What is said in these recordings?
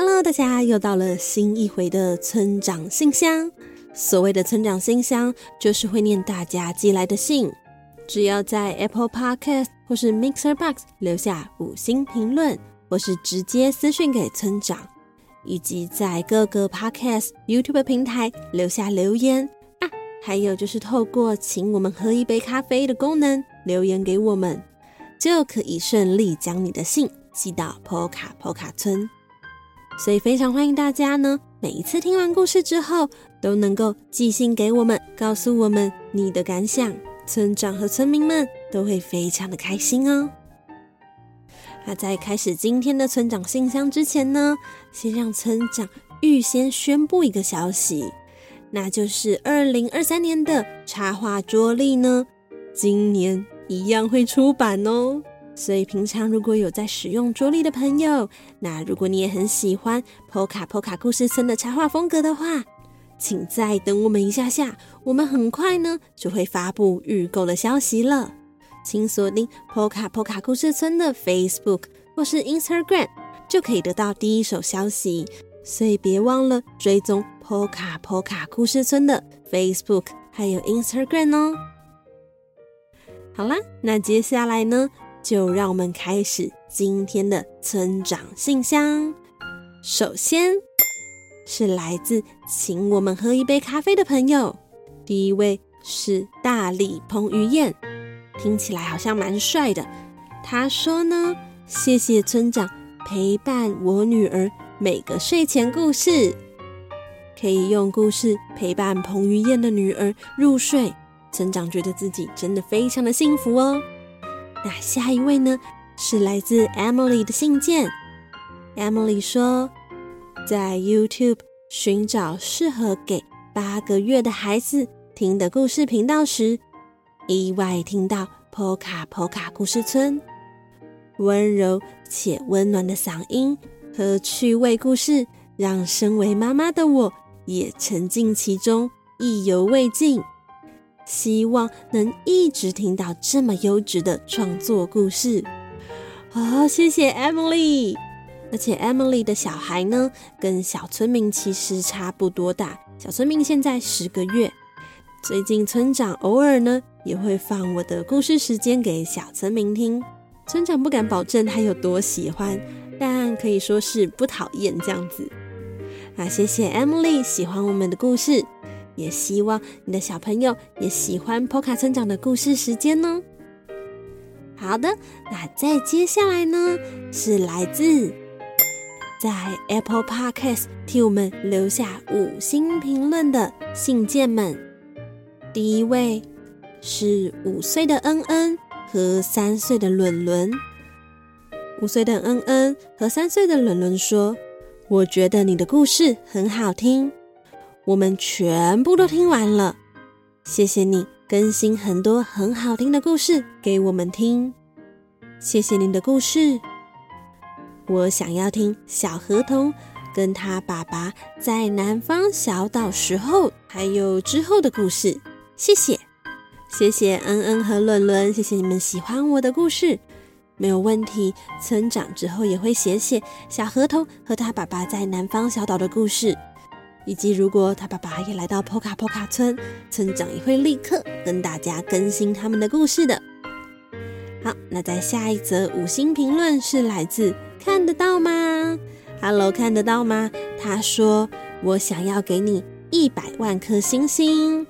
Hello，大家又到了新一回的村长信箱。所谓的村长信箱，就是会念大家寄来的信。只要在 Apple Podcast 或是 Mixer Box 留下五星评论，或是直接私讯给村长，以及在各个 Podcast、YouTube 平台留下留言啊，还有就是透过请我们喝一杯咖啡的功能留言给我们，就可以顺利将你的信寄到 Poka Poka 村。所以非常欢迎大家呢，每一次听完故事之后，都能够寄信给我们，告诉我们你的感想。村长和村民们都会非常的开心哦。那在开始今天的村长信箱之前呢，先让村长预先宣布一个消息，那就是二零二三年的插画桌历呢，今年一样会出版哦。所以平常如果有在使用桌历的朋友，那如果你也很喜欢波卡波卡故事村的插画风格的话，请再等我们一下下，我们很快呢就会发布预购的消息了。请锁定波卡波卡故事村的 Facebook 或是 Instagram，就可以得到第一手消息。所以别忘了追踪波卡波卡故事村的 Facebook 还有 Instagram 哦。好啦，那接下来呢，就让我们开始今天的村长信箱。首先是来自请我们喝一杯咖啡的朋友，第一位是大理彭于晏，听起来好像蛮帅的。他说呢，谢谢村长陪伴我女儿每个睡前故事，可以用故事陪伴彭于晏的女儿入睡，村长觉得自己真的非常的幸福哦。那下一位呢，是来自 Emily 的信件。Emily 说，在 YouTube 寻找适合给八个月的孩子听的故事频道时，意外听到 “Poka Poka 故事村，温柔且温暖的嗓音和趣味故事，让身为妈妈的我也沉浸其中，意犹未尽。希望能一直听到这么优质的创作故事。好，谢谢 Emily。而且 Emily 的小孩呢，跟小村民其实差不多大。小村民现在十个月。最近村长偶尔呢，也会放我的故事时间给小村民听。村长不敢保证他有多喜欢，但可以说是不讨厌这样子。啊，谢谢 Emily 喜欢我们的故事。也希望你的小朋友也喜欢波卡村长的故事时间哦。好的，那再接下来呢，是来自在 Apple Podcast 替我们留下五星评论的信件们。第一位是五岁的恩恩和三岁的伦伦。五岁的恩恩和三岁的伦伦说：“我觉得你的故事很好听。”我们全部都听完了，谢谢你更新很多很好听的故事给我们听，谢谢您的故事。我想要听小河童跟他爸爸在南方小岛时候还有之后的故事，谢谢，谢谢恩恩和伦伦，谢谢你们喜欢我的故事，没有问题。村长之后也会写写小河童和他爸爸在南方小岛的故事。以及，如果他爸爸也来到波卡波卡村，村长也会立刻跟大家更新他们的故事的。好，那在下一则五星评论是来自看得到吗？Hello，看得到吗？他说：“我想要给你一百万颗星星。”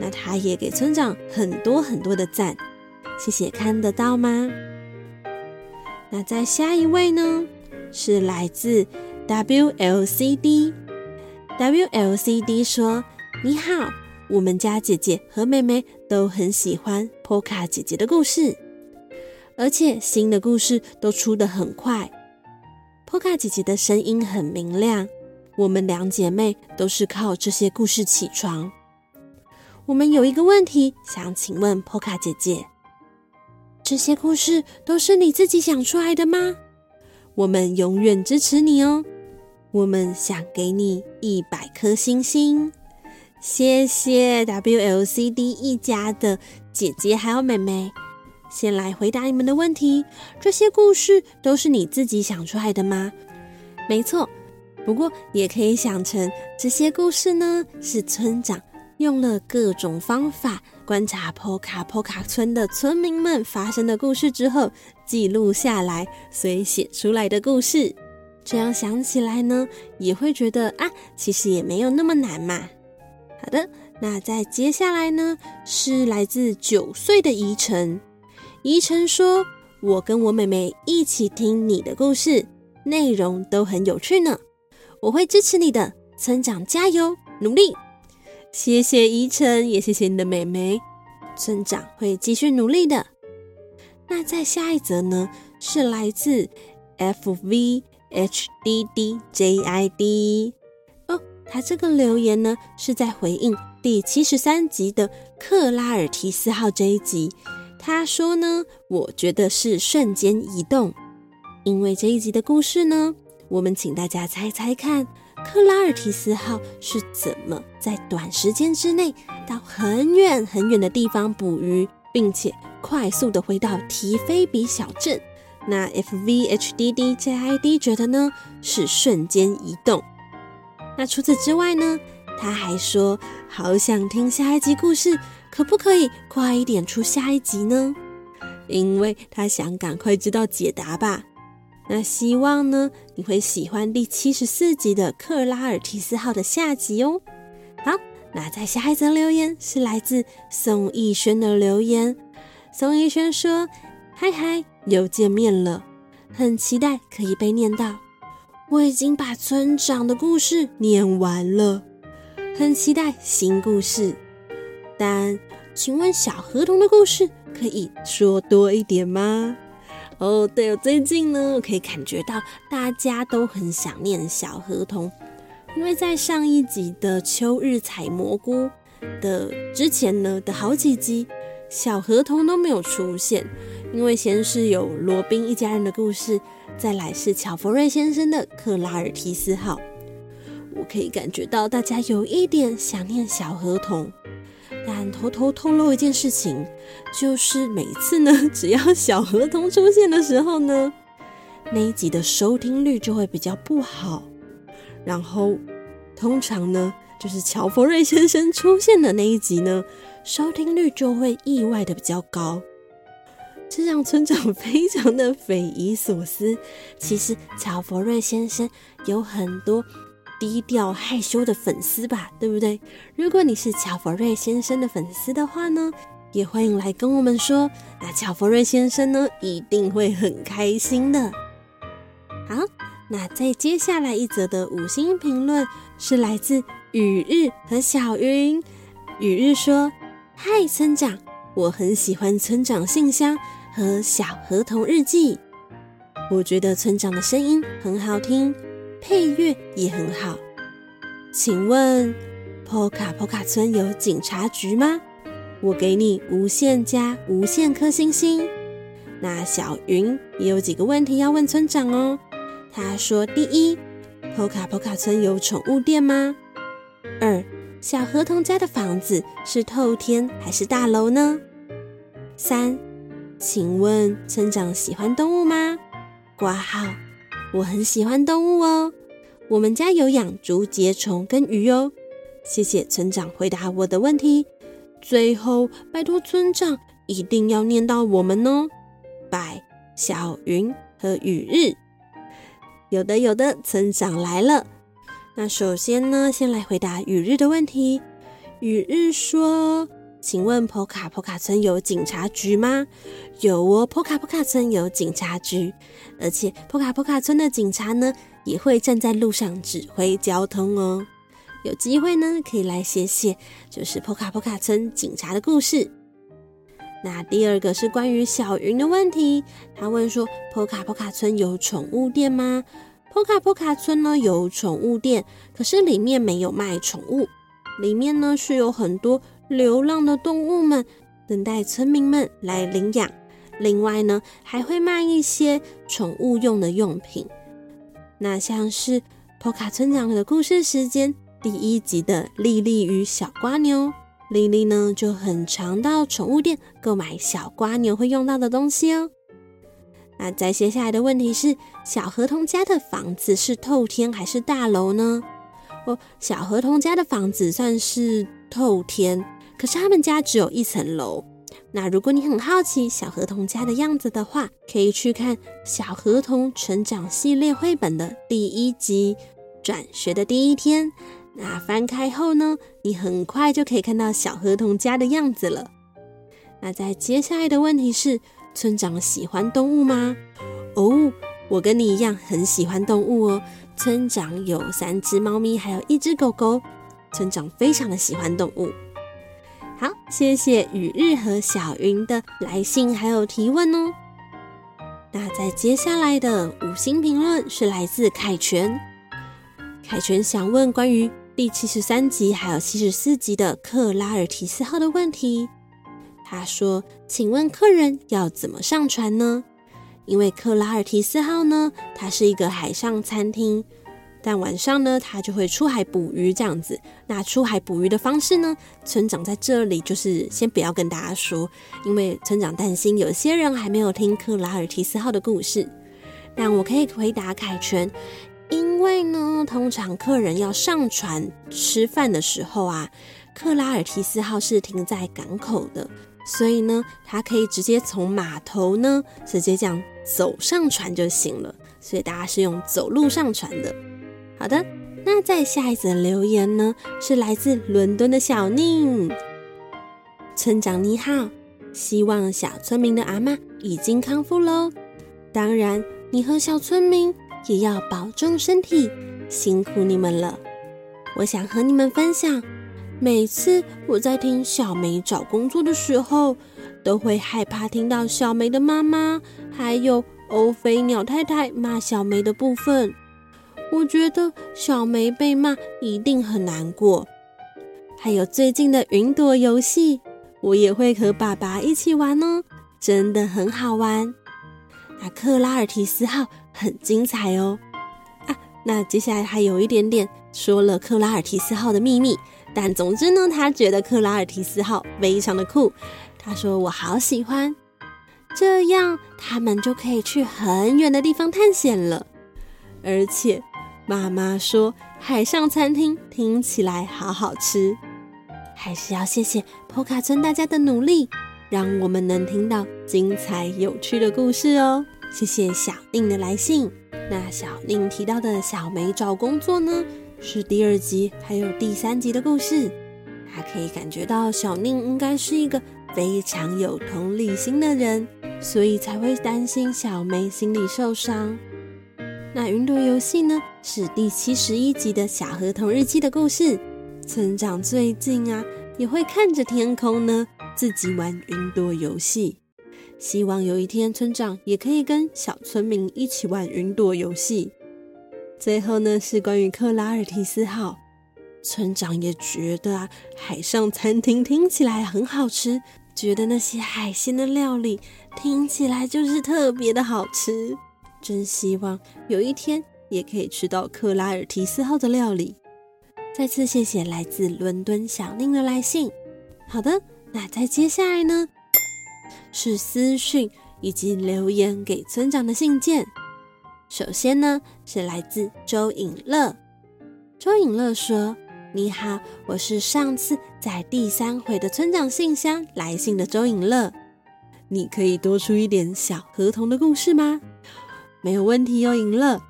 那他也给村长很多很多的赞，谢谢看得到吗？那在下一位呢，是来自 WLCD。WLCD 说：“你好，我们家姐姐和妹妹都很喜欢波卡姐姐的故事，而且新的故事都出得很快。波卡姐姐的声音很明亮，我们两姐妹都是靠这些故事起床。我们有一个问题想请问波卡姐姐：这些故事都是你自己想出来的吗？我们永远支持你哦！我们想给你一百颗星星，谢谢 WLCD 一家的姐姐还有妹妹。先来回答你们的问题：这些故事都是你自己想出来的吗？没错，不过也可以想成这些故事呢，是村长用了各种方法观察波卡波卡村的村民们发生的故事之后记录下来，所以写出来的故事。这样想起来呢，也会觉得啊，其实也没有那么难嘛。好的，那再接下来呢，是来自九岁的宜晨。宜晨说：“我跟我妹妹一起听你的故事，内容都很有趣呢。我会支持你的，村长加油努力。谢谢宜晨，也谢谢你的妹妹。村长会继续努力的。那再下一则呢？是来自 FV H D D J I D 哦，他这个留言呢是在回应第七十三集的克拉尔提斯号这一集。”他说呢，我觉得是瞬间移动，因为这一集的故事呢，我们请大家猜猜看，克拉尔提斯号是怎么在短时间之内到很远很远的地方捕鱼，并且快速的回到提菲比小镇。那 FVHDDJID 觉得呢，是瞬间移动。那除此之外呢，他还说好想听下一集故事。可不可以快一点出下一集呢？因为他想赶快知道解答吧。那希望呢，你会喜欢第七十四集的克拉尔提斯号的下集哦。好，那在下一则留言是来自宋逸轩的留言。宋逸轩说：“嗨嗨，又见面了，很期待可以被念到。我已经把村长的故事念完了，很期待新故事。”但请问小河童的故事可以说多一点吗？哦，对哦，最近呢，我可以感觉到大家都很想念小河童，因为在上一集的秋日采蘑菇的之前呢的好几集，小河童都没有出现，因为先是有罗宾一家人的故事，再来是乔佛瑞先生的克拉尔提斯号，我可以感觉到大家有一点想念小河童。但偷偷透露一件事情，就是每次呢，只要小河童出现的时候呢，那一集的收听率就会比较不好。然后，通常呢，就是乔佛瑞先生出现的那一集呢，收听率就会意外的比较高。这让村长非常的匪夷所思。其实，乔佛瑞先生有很多。低调害羞的粉丝吧，对不对？如果你是乔佛瑞先生的粉丝的话呢，也欢迎来跟我们说。那乔佛瑞先生呢，一定会很开心的。好，那再接下来一则的五星评论是来自雨日和小云。雨日说：“嗨，村长，我很喜欢村长信箱和小河童日记，我觉得村长的声音很好听。”配乐也很好，请问波卡波卡村有警察局吗？我给你无限加无限颗星星。那小云也有几个问题要问村长哦。他说：第一，波卡波卡村有宠物店吗？二，小河童家的房子是透天还是大楼呢？三，请问村长喜欢动物吗？挂号。我很喜欢动物哦，我们家有养竹节虫跟鱼哦。谢谢村长回答我的问题。最后，拜托村长一定要念到我们哦。拜小云和雨日。有的有的，村长来了。那首先呢，先来回答雨日的问题。雨日说。请问波卡波卡村有警察局吗？有哦，波卡波卡村有警察局，而且波卡波卡村的警察呢，也会站在路上指挥交通哦。有机会呢，可以来写写，就是波卡波卡村警察的故事。那第二个是关于小云的问题，他问说：波卡波卡村有宠物店吗？波卡波卡村呢有宠物店，可是里面没有卖宠物，里面呢是有很多流浪的动物们等待村民们来领养。另外呢，还会卖一些宠物用的用品。那像是波卡村长的故事时间第一集的莉莉与小瓜牛，莉莉呢就很常到宠物店购买小瓜牛会用到的东西哦。那再接下来的问题是，小河童家的房子是透天还是大楼呢？哦，小河童家的房子算是透天，可是他们家只有一层楼。那如果你很好奇小河童家的样子的话，可以去看《小河童成长系列绘本》的第一集《转学的第一天》。那翻开后呢，你很快就可以看到小河童家的样子了。那在接下来的问题是，村长喜欢动物吗？哦，我跟你一样很喜欢动物哦。村长有三只猫咪，还有一只狗狗。村长非常的喜欢动物。好，谢谢雨日和小云的来信还有提问哦。那在接下来的五星评论是来自凯泉，凯泉想问关于第七十三集还有七十四集的克拉尔提斯号的问题。他说：“请问客人要怎么上船呢？因为克拉尔提斯号呢，它是一个海上餐厅。”但晚上呢，他就会出海捕鱼这样子。那出海捕鱼的方式呢，村长在这里就是先不要跟大家说，因为村长担心有些人还没有听克拉尔提斯号的故事。但我可以回答凯旋，因为呢，通常客人要上船吃饭的时候啊，克拉尔提斯号是停在港口的，所以呢，他可以直接从码头呢直接这样走上船就行了。所以大家是用走路上船的。好的，那在下一则留言呢，是来自伦敦的小宁。村长你好，希望小村民的阿嬷已经康复喽。当然，你和小村民也要保重身体，辛苦你们了。我想和你们分享，每次我在听小梅找工作的时候，都会害怕听到小梅的妈妈还有欧菲鸟太太骂小梅的部分。我觉得小梅被骂一定很难过，还有最近的云朵游戏，我也会和爸爸一起玩哦，真的很好玩。那克拉尔提斯号很精彩哦。啊，那接下来还有一点点说了克拉尔提斯号的秘密，但总之呢，他觉得克拉尔提斯号非常的酷。他说我好喜欢，这样他们就可以去很远的地方探险了，而且。妈妈说：“海上餐厅听起来好好吃，还是要谢谢波卡村大家的努力，让我们能听到精彩有趣的故事哦。”谢谢小宁的来信。那小宁提到的小梅找工作呢，是第二集还有第三集的故事。他可以感觉到小宁应该是一个非常有同理心的人，所以才会担心小梅心里受伤。那云朵游戏呢，是第七十一集的小河童日记的故事。村长最近啊，也会看着天空呢，自己玩云朵游戏。希望有一天，村长也可以跟小村民一起玩云朵游戏。最后呢，是关于克拉尔提斯号。村长也觉得啊，海上餐厅听起来很好吃，觉得那些海鲜的料理听起来就是特别的好吃。真希望有一天也可以吃到克拉尔提斯号的料理。再次谢谢来自伦敦小宁的来信。好的，那再接下来呢，是私讯以及留言给村长的信件。首先呢，是来自周颖乐。周颖乐说：“你好，我是上次在第三回的村长信箱来信的周颖乐。你可以多出一点小河童的故事吗？”没有问题哦，赢了。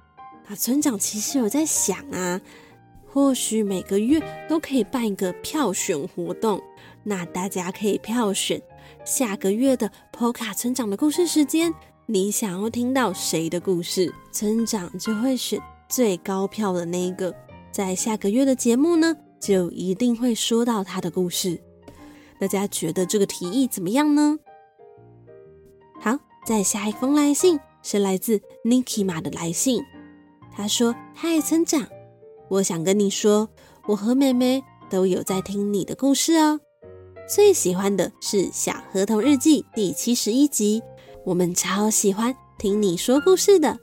那村长其实有在想啊，或许每个月都可以办一个票选活动，那大家可以票选下个月的波卡村长的故事时间，你想要听到谁的故事，村长就会选最高票的那一个，在下个月的节目呢，就一定会说到他的故事。大家觉得这个提议怎么样呢？好，再下一封来信。是来自 Niki 马的来信。他说：“嗨，村长，我想跟你说，我和妹妹都有在听你的故事哦。最喜欢的是《小河童日记》第七十一集，我们超喜欢听你说故事的。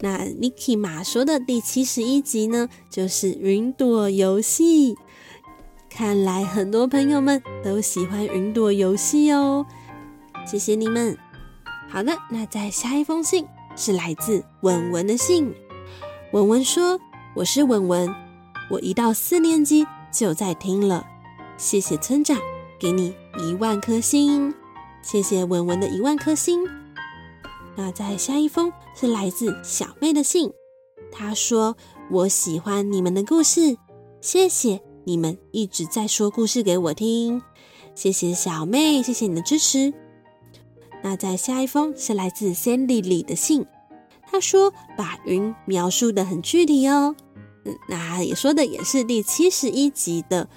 那 Niki 马说的第七十一集呢，就是云朵游戏。看来很多朋友们都喜欢云朵游戏哦，谢谢你们。好的，那再下一封信是来自文文的信。文文说：“我是文文，我一到四年级就在听了。谢谢村长，给你一万颗星。谢谢文文的一万颗星。那再下一封是来自小妹的信，她说：我喜欢你们的故事，谢谢你们一直在说故事给我听。谢谢小妹，谢谢你的支持。那在下一封是来自 Sandy 里的信。”他说：“把云描述的很具体哦。”嗯，那也说的也是第七十一集的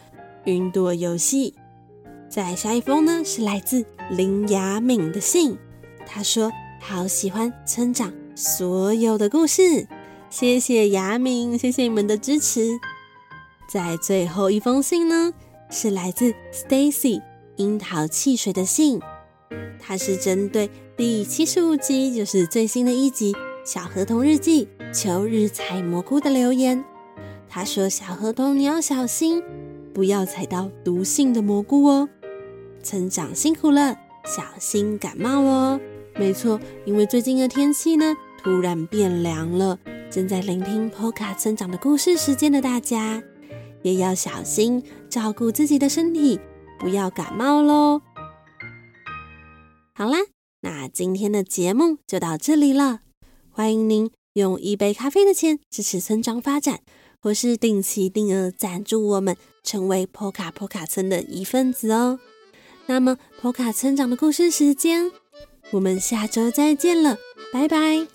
云朵游戏。在下一封呢，是来自林雅敏的信。他说：“好喜欢村长所有的故事，谢谢雅敏，谢谢你们的支持。”在最后一封信呢，是来自 Stacy 樱桃汽水的信。他是针对第七十五集，就是最新的一集。小河童日记秋日采蘑菇的留言，他说：“小河童，你要小心，不要采到毒性的蘑菇哦。村长辛苦了，小心感冒哦。没错，因为最近的天气呢，突然变凉了。正在聆听 Poca 村长的故事时间的大家，也要小心照顾自己的身体，不要感冒喽。好啦，那今天的节目就到这里了。”欢迎您用一杯咖啡的钱支持村庄发展，或是定期定额赞助我们，成为波卡波卡村的一份子哦。那么，波卡村长的故事时间，我们下周再见了，拜拜。